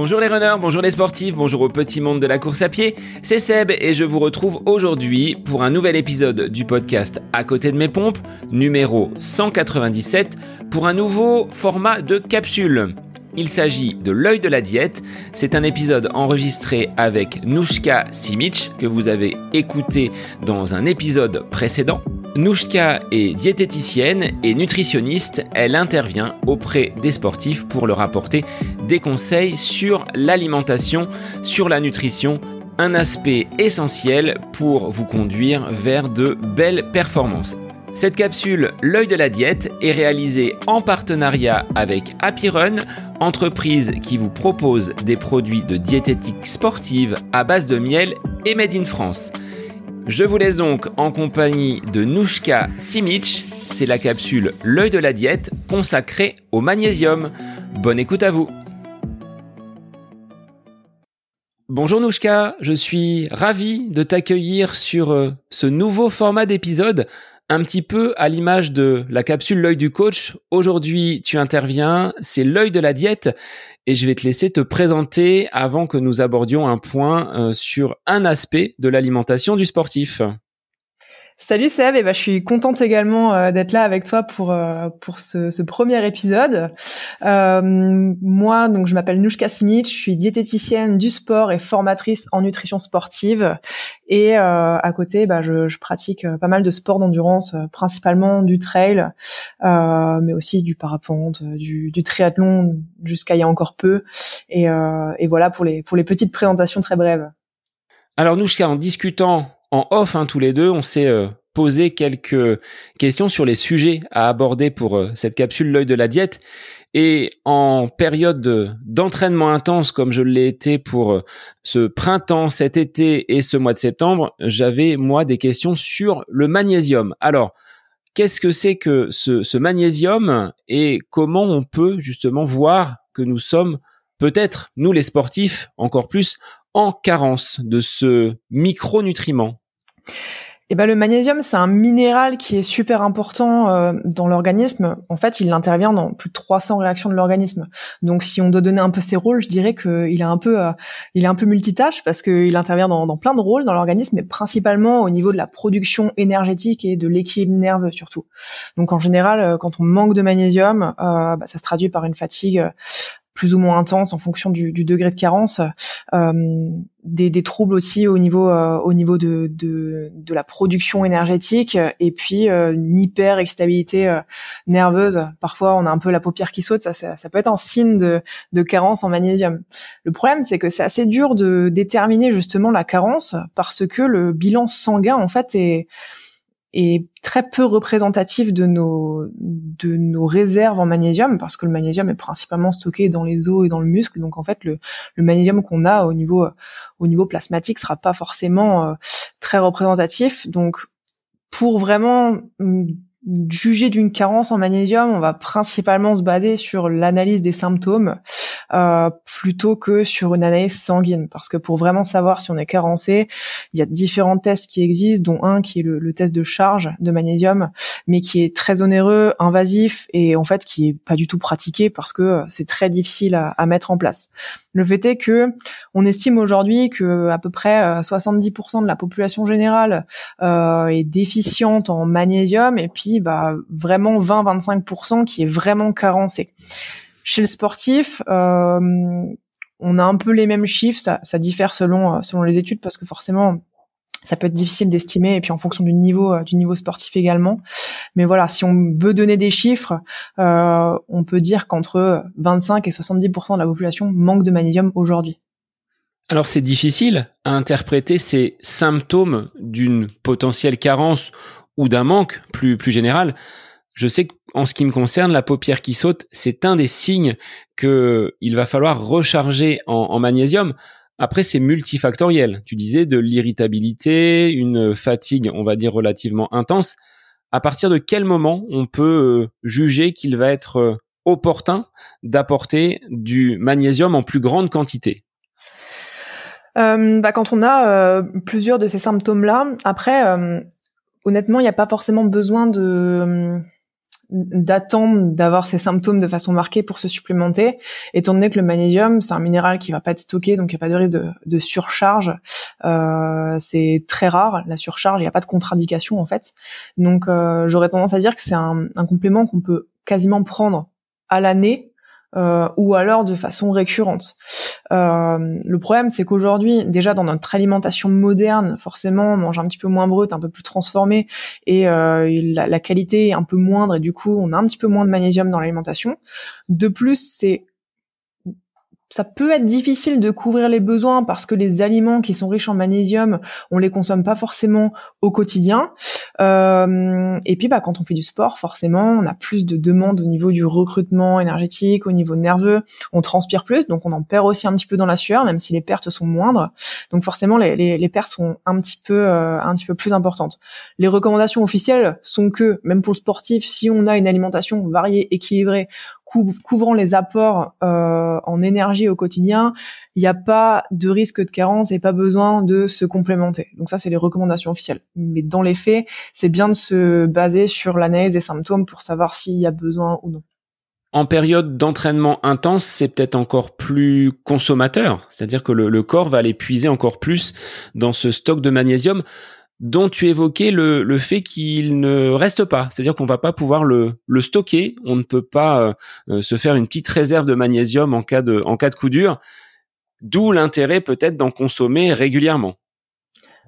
Bonjour les runners, bonjour les sportifs, bonjour au petit monde de la course à pied, c'est Seb et je vous retrouve aujourd'hui pour un nouvel épisode du podcast À côté de mes pompes, numéro 197, pour un nouveau format de capsule. Il s'agit de l'œil de la diète. C'est un épisode enregistré avec Nouchka Simic que vous avez écouté dans un épisode précédent. Nouchka est diététicienne et nutritionniste. Elle intervient auprès des sportifs pour leur apporter des conseils sur l'alimentation, sur la nutrition, un aspect essentiel pour vous conduire vers de belles performances. Cette capsule L'œil de la diète est réalisée en partenariat avec Happy Run, entreprise qui vous propose des produits de diététique sportive à base de miel et made in France. Je vous laisse donc en compagnie de Nouchka Simic. C'est la capsule L'œil de la diète consacrée au magnésium. Bonne écoute à vous. Bonjour Nouchka, je suis ravi de t'accueillir sur euh, ce nouveau format d'épisode un petit peu à l'image de la capsule L'œil du coach. Aujourd'hui, tu interviens, c'est l'œil de la diète et je vais te laisser te présenter avant que nous abordions un point euh, sur un aspect de l'alimentation du sportif. Salut Seb, et bah, je suis contente également euh, d'être là avec toi pour euh, pour ce, ce, premier épisode. Euh, moi, donc je m'appelle Nouchka Simic, je suis diététicienne du sport et formatrice en nutrition sportive. Et à côté, bah, je, je, pratique pas mal de sports d'endurance, principalement du trail, mais aussi du parapente, du, du triathlon jusqu'à il y a encore peu. Et, et voilà pour les pour les petites présentations très brèves. Alors Nouchka, en discutant en off hein, tous les deux, on s'est euh, posé quelques questions sur les sujets à aborder pour euh, cette capsule l'œil de la diète. Et en période d'entraînement intense comme je l'ai été pour euh, ce printemps, cet été et ce mois de septembre, j'avais moi des questions sur le magnésium. Alors, qu'est-ce que c'est que ce, ce magnésium et comment on peut justement voir que nous sommes peut-être, nous les sportifs, encore plus, en carence de ce micronutriment eh ben, le magnésium, c'est un minéral qui est super important euh, dans l'organisme. En fait, il intervient dans plus de 300 réactions de l'organisme. Donc, si on doit donner un peu ses rôles, je dirais qu'il est un peu, euh, il est un peu multitâche parce qu'il intervient dans, plein de rôles dans l'organisme, mais principalement au niveau de la production énergétique et de l'équilibre nerveux surtout. Donc, en général, euh, quand on manque de magnésium, bah, ça se traduit par une fatigue plus ou moins intense en fonction du, du degré de carence, euh, des, des, troubles aussi au niveau euh, au niveau de, de, de, la production énergétique et puis euh, une hyper excitabilité euh, nerveuse. Parfois, on a un peu la paupière qui saute. Ça, ça, ça peut être un signe de, de carence en magnésium. Le problème, c'est que c'est assez dur de déterminer justement la carence parce que le bilan sanguin en fait est est très peu représentatif de nos de nos réserves en magnésium parce que le magnésium est principalement stocké dans les os et dans le muscle. Donc en fait le, le magnésium qu'on a au niveau au niveau plasmatique sera pas forcément euh, très représentatif. Donc pour vraiment mm, juger d'une carence en magnésium, on va principalement se baser sur l'analyse des symptômes euh, plutôt que sur une analyse sanguine. Parce que pour vraiment savoir si on est carencé, il y a différents tests qui existent, dont un qui est le, test de charge de magnésium, mais qui est très onéreux, invasif et en fait qui est pas du tout pratiqué parce que c'est très difficile à, à mettre en place. Le fait est que on estime aujourd'hui que à peu près 70% euh, de la population générale euh, est déficiente en magnésium et puis bah vraiment 20-25% qui est vraiment carencé. Chez le sportif, euh, on a un peu les mêmes chiffres, ça, diffère selon selon les études parce que forcément ça peut être difficile d'estimer et puis en fonction du niveau du niveau sportif également. Mais voilà, si on veut donner des chiffres, euh, on peut dire qu'entre 25 et 70% de la population manque de magnésium aujourd'hui. Alors c'est difficile à interpréter ces symptômes d'une potentielle carence ou d'un manque plus plus général. Je sais qu'en ce qui me concerne, la paupière qui saute, c'est un des signes que il va falloir recharger en, en magnésium. Après, c'est multifactoriel. Tu disais de l'irritabilité, une fatigue, on va dire relativement intense. À partir de quel moment on peut euh, juger qu'il va être euh, opportun d'apporter du magnésium en plus grande quantité? Euh, bah, quand on a euh, plusieurs de ces symptômes-là, après, honnêtement, il n'y a pas forcément besoin de d'attendre d'avoir ces symptômes de façon marquée pour se supplémenter, étant donné que le magnésium, c'est un minéral qui va pas être stocké, donc il n'y a pas de risque de, surcharge. Euh, c'est très rare, la surcharge, il n'y a pas de contre-indication en fait. Donc euh, j'aurais tendance à dire que c'est un, un complément qu'on peut quasiment prendre à l'année euh, ou alors de façon récurrente. Euh, le problème, c'est qu'aujourd'hui, déjà dans notre alimentation moderne, forcément, on mange un petit peu moins brut, un peu plus transformé, et euh, la, la, qualité est un peu moindre, et du coup, on a un petit peu moins de magnésium dans l'alimentation. De plus, c'est ça peut être difficile de couvrir les besoins parce que les aliments qui sont riches en magnésium, on les consomme pas forcément au quotidien. Euh, et puis, bah, quand on fait du sport, forcément, on a plus de demandes au niveau du recrutement énergétique, au niveau nerveux. On transpire plus, donc on en perd aussi un petit peu dans la sueur, même si les pertes sont moindres. Donc forcément, les, pertes sont un petit peu, euh, un petit peu plus importantes. Les recommandations officielles sont que, même pour le sportif, si on a une alimentation variée, équilibrée, couvrant les apports euh, en énergie au quotidien, il n'y a pas de risque de carence et pas besoin de se complémenter. Donc ça, c'est les recommandations officielles. Mais dans les faits, c'est bien de se baser sur l'analyse des symptômes pour savoir s'il y a besoin ou non. En période d'entraînement intense, c'est peut-être encore plus consommateur, c'est-à-dire que le, le corps va aller puiser encore plus dans ce stock de magnésium dont tu évoquais le, le fait qu'il ne reste pas, c'est-à-dire qu'on va pas pouvoir le, le stocker, on ne peut pas euh, euh, se faire une petite réserve de magnésium en cas de, en cas de coup dur, d'où l'intérêt peut-être d'en consommer régulièrement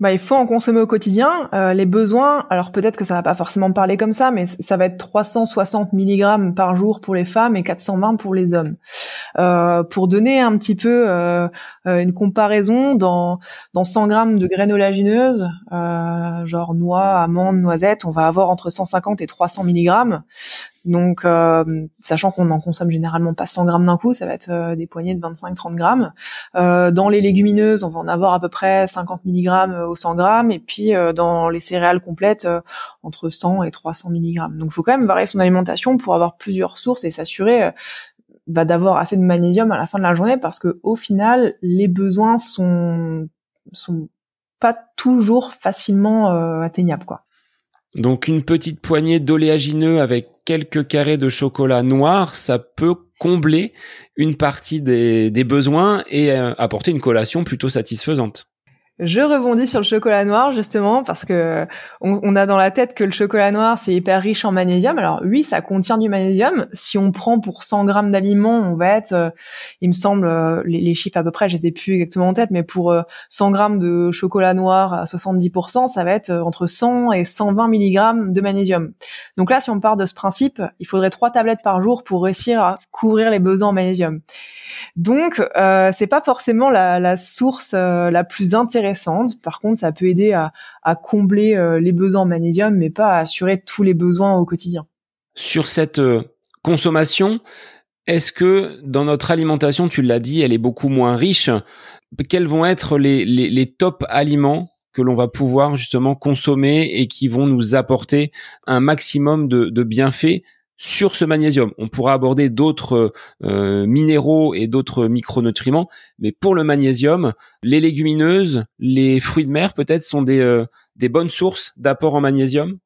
bah, il faut en consommer au quotidien. Euh, les besoins, alors peut-être que ça va pas forcément parler comme ça, mais ça va être 360 mg par jour pour les femmes et 420 pour les hommes. Euh, pour donner un petit peu euh, euh une comparaison, dans, dans 100 grammes de graines oléagineuses, euh, genre noix, amandes, noisettes, on va avoir entre 150 et 300 mg. Donc, euh, sachant qu'on en consomme généralement pas 100 grammes d'un coup, ça va être des poignées de 25-30 grammes. Euh, dans les légumineuses, on va en avoir à peu près 50 mg au 100 grammes, et puis dans les céréales complètes, entre 100 et 300 mg. Donc, il faut quand même varier son alimentation pour avoir plusieurs sources et s'assurer bah, d'avoir assez de magnésium à la fin de la journée, parce que au final, les besoins sont sont pas toujours facilement atteignables, quoi. Donc une petite poignée d'oléagineux avec quelques carrés de chocolat noir, ça peut combler une partie des, besoins et euh, apporter une collation plutôt satisfaisante. Je rebondis sur le chocolat noir justement parce que on, a dans la tête que le chocolat noir c'est hyper riche en magnésium. Alors oui, ça contient du magnésium. Si on prend pour 100 grammes d'aliments, on va être, euh, il me semble, euh, les, chiffres à peu près, je les ai plus exactement en tête, mais pour 100 euh, grammes de chocolat noir à 70%, ça va être entre 100 et 120 milligrammes de magnésium. Donc là, si on part de ce principe, il faudrait trois tablettes par jour pour réussir à couvrir les besoins en magnésium. Donc, c'est pas forcément la, source euh, la plus intéressante. Par contre, ça peut aider à, combler euh, les besoins en magnésium, mais pas à assurer tous les besoins au quotidien. Sur cette euh, consommation, est-ce que dans notre alimentation, tu l'as dit, elle est beaucoup moins riche Quels vont être les, top aliments que l'on va pouvoir justement consommer et qui vont nous apporter un maximum de bienfaits sur ce magnésium. On pourra aborder d'autres euh, minéraux et d'autres micronutriments, mais pour le magnésium, les légumineuses, les fruits de mer peut-être sont des, euh, des bonnes sources d'apport en magnésium?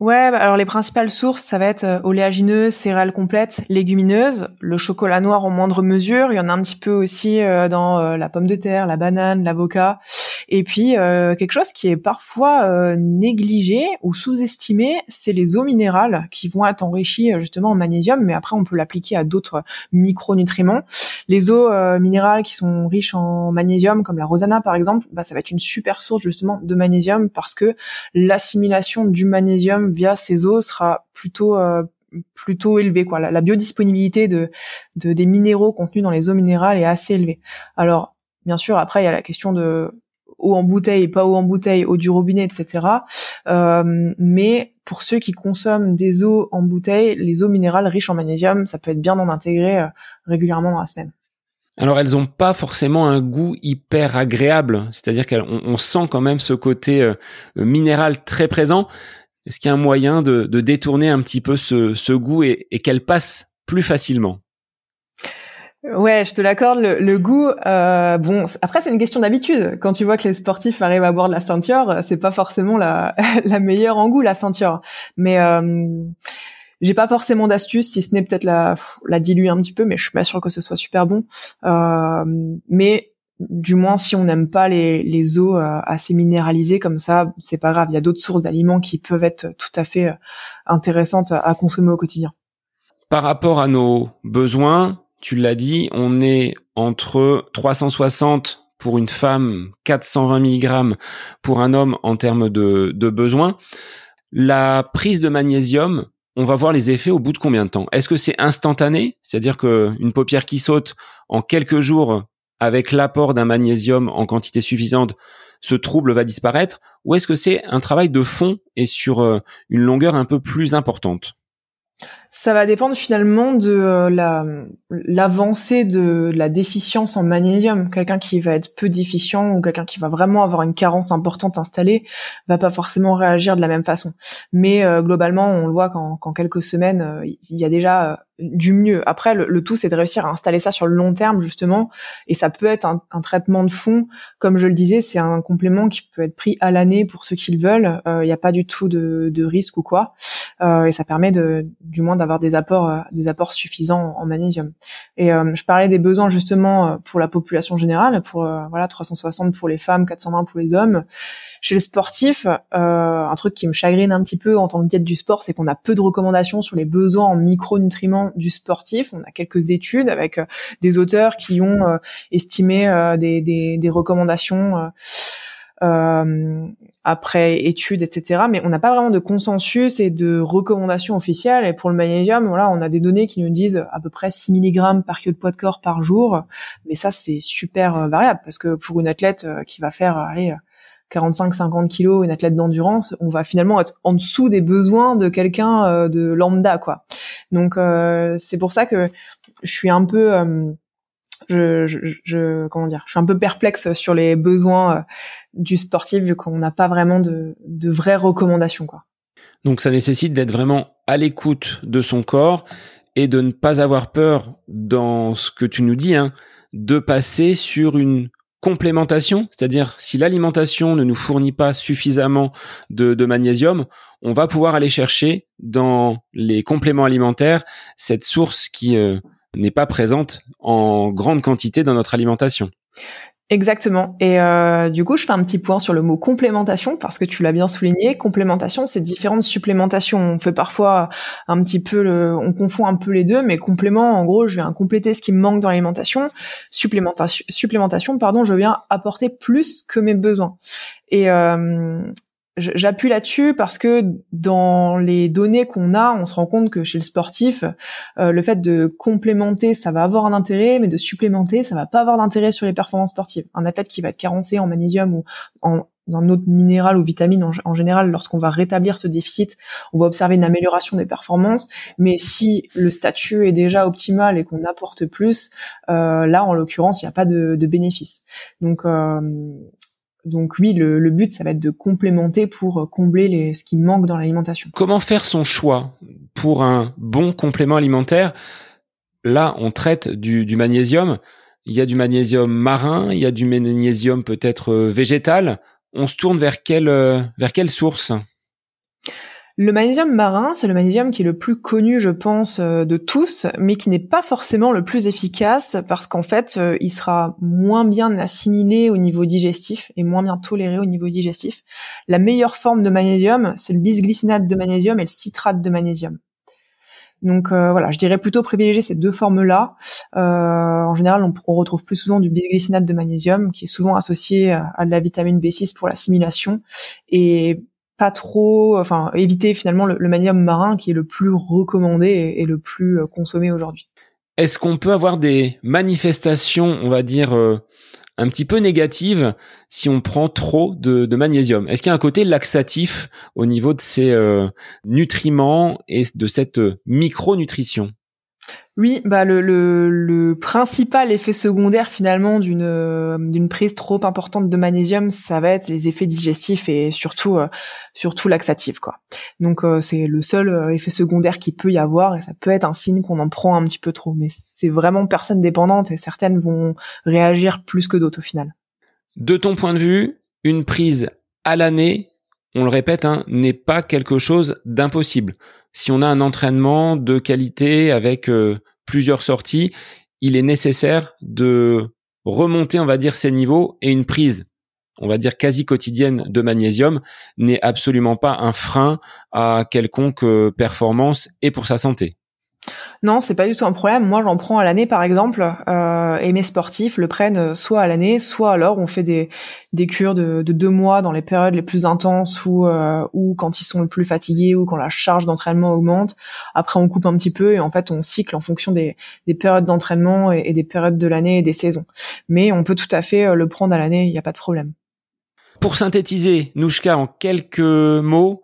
Ouais, bah, alors les principales sources, ça va être euh, oléagineuses, céréales complètes, légumineuses, le chocolat noir en moindre mesure. Il y en a un petit peu aussi dans la pomme de terre, la banane, l'avocat. Et puis euh, quelque chose qui est parfois euh, négligé ou sous-estimé, c'est les eaux minérales qui vont être enrichies euh, justement en magnésium, mais après on peut l'appliquer à d'autres micronutriments. Les eaux minérales qui sont riches en magnésium, comme la rosana par exemple, bah, ça va être une super source justement de magnésium parce que l'assimilation du magnésium via ces eaux sera plutôt plutôt élevée quoi. La, biodisponibilité de, de, des minéraux contenus dans les eaux minérales est assez élevée. Alors bien sûr après il y a la question de eau en bouteille, pas eau en bouteille, eau du robinet, etc. Euh, mais pour ceux qui consomment des eaux en bouteille, les eaux minérales riches en magnésium, ça peut être bien d'en intégrer euh, régulièrement dans la semaine. Alors elles n'ont pas forcément un goût hyper agréable, c'est-à-dire qu'on sent quand même ce côté euh, minéral très présent. Est-ce qu'il y a un moyen de, détourner un petit peu ce, goût et, et qu'elle passe plus facilement? Ouais, je te l'accorde. Le, goût, euh, bon, après c'est une question d'habitude. Quand tu vois que les sportifs arrivent à boire de la ceinture, c'est pas forcément la, la meilleure en goût la ceinture. Mais euh, j'ai pas forcément d'astuce, si ce n'est peut-être la, la diluer un petit peu, mais je suis pas sûre que ce soit super bon. Euh, mais du moins, si on n'aime pas les, les eaux euh, assez minéralisées comme ça, c'est pas grave. Il y a d'autres sources d'aliments qui peuvent être tout à fait euh, intéressantes à consommer au quotidien. Par rapport à nos besoins, tu l'as dit, on est entre 360 pour une femme, 420 mg pour un homme en termes de, de besoins. La prise de magnésium, on va voir les effets au bout de combien de temps? Est-ce que c'est instantané, c'est-à-dire qu'une paupière qui saute en quelques jours avec l'apport d'un magnésium en quantité suffisante, ce trouble va disparaître, ou est-ce que c'est un travail de fond et sur euh, une longueur un peu plus importante? Ça va dépendre finalement de euh, la l'avancée de la déficience en magnésium. Quelqu'un qui va être peu déficient ou quelqu'un qui va vraiment avoir une carence importante installée va pas forcément réagir de la même façon. Mais euh, globalement, on le voit qu'en quelques semaines, euh, il y a déjà du mieux. Après, le, tout, c'est de réussir à installer ça sur le long terme, justement. Et ça peut être un, traitement de fond. Comme je le disais, c'est un complément qui peut être pris à l'année pour ceux qui le veulent. Il n'y a pas du tout de, de risque ou quoi. Et ça permet de, du moins d'avoir des apports euh, des apports suffisants en magnésium. Et euh, je parlais des besoins justement euh, pour la population générale, pour voilà 360 pour les femmes, 420 pour les hommes. Chez les sportifs, un truc qui me chagrine un petit peu en tant que diète du sport, c'est qu'on a peu de recommandations sur les besoins en micronutriments du sportif. On a quelques études avec des auteurs qui ont estimé des, des, des recommandations euh, après études, etc. Mais on n'a pas vraiment de consensus et de recommandations officielles. Et pour le magnésium, voilà, on a des données qui nous disent à peu près 6 mg par kilo de poids de corps par jour. Mais ça, c'est super euh, variable parce que pour une athlète euh, qui va faire, allez, 45-50 kilos, une athlète d'endurance, on va finalement être en dessous des besoins de quelqu'un de lambda, quoi. Donc c'est pour ça que je suis un peu je, je, je, comment dire, je suis un peu perplexe sur les besoins euh, du sportif vu qu'on n'a pas vraiment de, de vraies recommandations quoi. Donc ça nécessite d'être vraiment à l'écoute de son corps et de ne pas avoir peur dans ce que tu nous dis, hein, de passer sur une complémentation, c'est-à-dire si l'alimentation ne nous fournit pas suffisamment de, de, magnésium, on va pouvoir aller chercher dans les compléments alimentaires cette source qui euh, n'est pas présente en grande quantité dans notre alimentation. Exactement. Et euh, du coup, je fais un petit point sur le mot complémentation parce que tu l'as bien souligné. Complémentation, c'est différentes supplémentations. On fait parfois un petit peu le, on confond un peu les deux, mais complément, en gros, je viens compléter ce qui me manque dans l'alimentation. Supplémentation, supplémentation, pardon, je viens apporter plus que mes besoins. Et euh, J'appuie là-dessus parce que dans les données qu'on a, on se rend compte que chez le sportif, euh, le fait de complémenter, ça va avoir un intérêt, mais de supplémenter, ça va pas avoir d'intérêt sur les performances sportives. Un athlète qui va être carencé en magnésium ou en un autre minéral ou vitamine en, général, lorsqu'on va rétablir ce déficit, on va observer une amélioration des performances. Mais si le statut est déjà optimal et qu'on apporte plus, euh, là, en l'occurrence, il n'y a pas de, de bénéfice. Donc, euh, donc oui, le, but, ça va être de complémenter pour euh, combler ce qui manque dans l'alimentation. Comment faire son choix pour un bon complément alimentaire? Là, on traite du, magnésium. Il y a du magnésium marin, il y a du magnésium peut-être euh, végétal. On se tourne vers quelle, euh, vers quelle source? Le magnésium marin, c'est le magnésium qui est le plus connu, je pense, euh, de tous, mais qui n'est pas forcément le plus efficace parce qu'en fait, euh, il sera moins bien assimilé au niveau digestif et moins bien toléré au niveau digestif. La meilleure forme de magnésium, c'est le bisglycinate de magnésium et le citrate de magnésium. Donc euh, voilà, je dirais plutôt privilégier ces deux formes-là. en général, on, on, retrouve plus souvent du bisglycinate de magnésium, qui est souvent associé à de la vitamine B6 pour l'assimilation. Et pas trop, enfin éviter finalement le, magnésium marin qui est le plus recommandé et, le plus euh, consommé aujourd'hui. Est-ce qu'on peut avoir des manifestations, on va dire, euh, un petit peu négatives si on prend trop de, magnésium? Est-ce qu'il y a un côté laxatif au niveau de ces euh, nutriments et de cette micronutrition? Oui, bah le, le, principal effet secondaire finalement d'une d'une prise trop importante de magnésium, ça va être les effets digestifs et surtout euh, surtout laxatifs quoi. Donc euh, c'est le seul euh, effet secondaire qui peut y avoir et ça peut être un signe qu'on en prend un petit peu trop, mais c'est vraiment personne dépendante et certaines vont réagir plus que d'autres au final. De ton point de vue, une prise à l'année, on le répète, hein, n'est pas quelque chose d'impossible si on a un entraînement de qualité avec euh, plusieurs sorties, il est nécessaire de remonter, on va dire, ces niveaux et une prise, on va dire, quasi quotidienne de magnésium n'est absolument pas un frein à quelconque euh, performance et pour sa santé. Non, c'est pas du tout un problème. Moi, j'en prends à l'année, par exemple, euh, et mes sportifs le prennent soit à l'année, soit alors on fait des, des cures de, de deux mois dans les périodes les plus intenses ou euh, ou quand ils sont le plus fatigués ou quand la charge d'entraînement augmente. Après, on coupe un petit peu et en fait, on cycle en fonction des, des périodes d'entraînement et, des périodes de l'année et des saisons. Mais on peut tout à fait euh, le prendre à l'année, il n'y a pas de problème. Pour synthétiser, Nouchka, en quelques mots,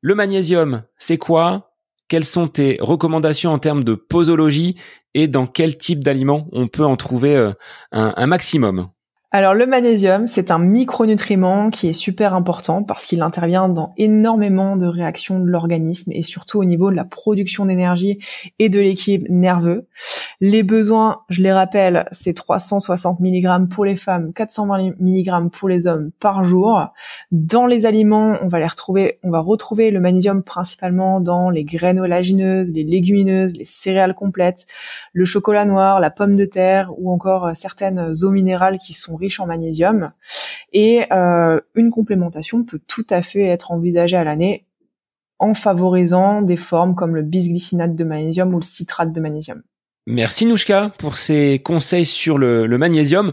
le magnésium, c'est quoi? Quelles sont tes recommandations en termes de posologie et dans quel type d'aliments on peut en trouver euh, un, maximum? Alors le magnésium, c'est un micronutriment qui est super important parce qu'il intervient dans énormément de réactions de l'organisme et surtout au niveau de la production d'énergie et de l'équilibre nerveux. Les besoins, je les rappelle, c'est 360 mg pour les femmes, 420 mg pour les hommes par jour. Dans les aliments, on va les retrouver, on va retrouver le magnésium principalement dans les graines olagineuses, les légumineuses, les céréales complètes, le chocolat noir, la pomme de terre ou encore certaines eaux minérales qui sont riches en magnésium. Et euh, une complémentation peut tout à fait être envisagée à l'année en favorisant des formes comme le bisglycinate de magnésium ou le citrate de magnésium. Merci Nouchka pour ces conseils sur le, magnésium.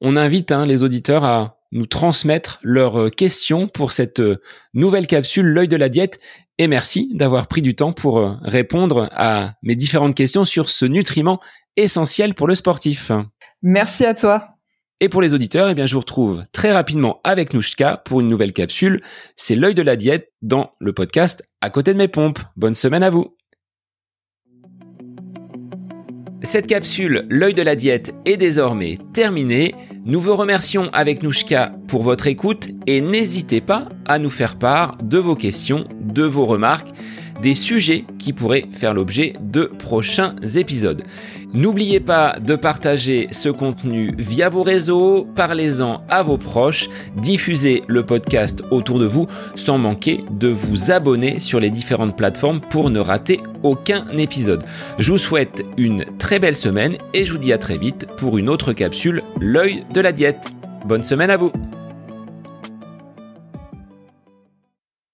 On invite hein, les auditeurs à nous transmettre leurs euh, questions pour cette euh, nouvelle capsule L'œil de la diète. Et merci d'avoir pris du temps pour répondre à mes différentes questions sur ce nutriment essentiel pour le sportif. Merci à toi. Et pour les auditeurs, eh bien, je vous retrouve très rapidement avec Nouchka pour une nouvelle capsule. C'est l'œil de la diète dans le podcast À côté de mes pompes. Bonne semaine à vous. Cette capsule, l'œil de la diète, est désormais terminée. Nous vous remercions avec Nouchka pour votre écoute et n'hésitez pas à nous faire part de vos questions, de vos remarques des sujets qui pourraient faire l'objet de prochains épisodes. N'oubliez pas de partager ce contenu via vos réseaux, parlez-en à vos proches, diffusez le podcast autour de vous sans manquer de vous abonner sur les différentes plateformes pour ne rater aucun épisode. Je vous souhaite une très belle semaine et je vous dis à très vite pour une autre capsule, l'œil de la diète. Bonne semaine à vous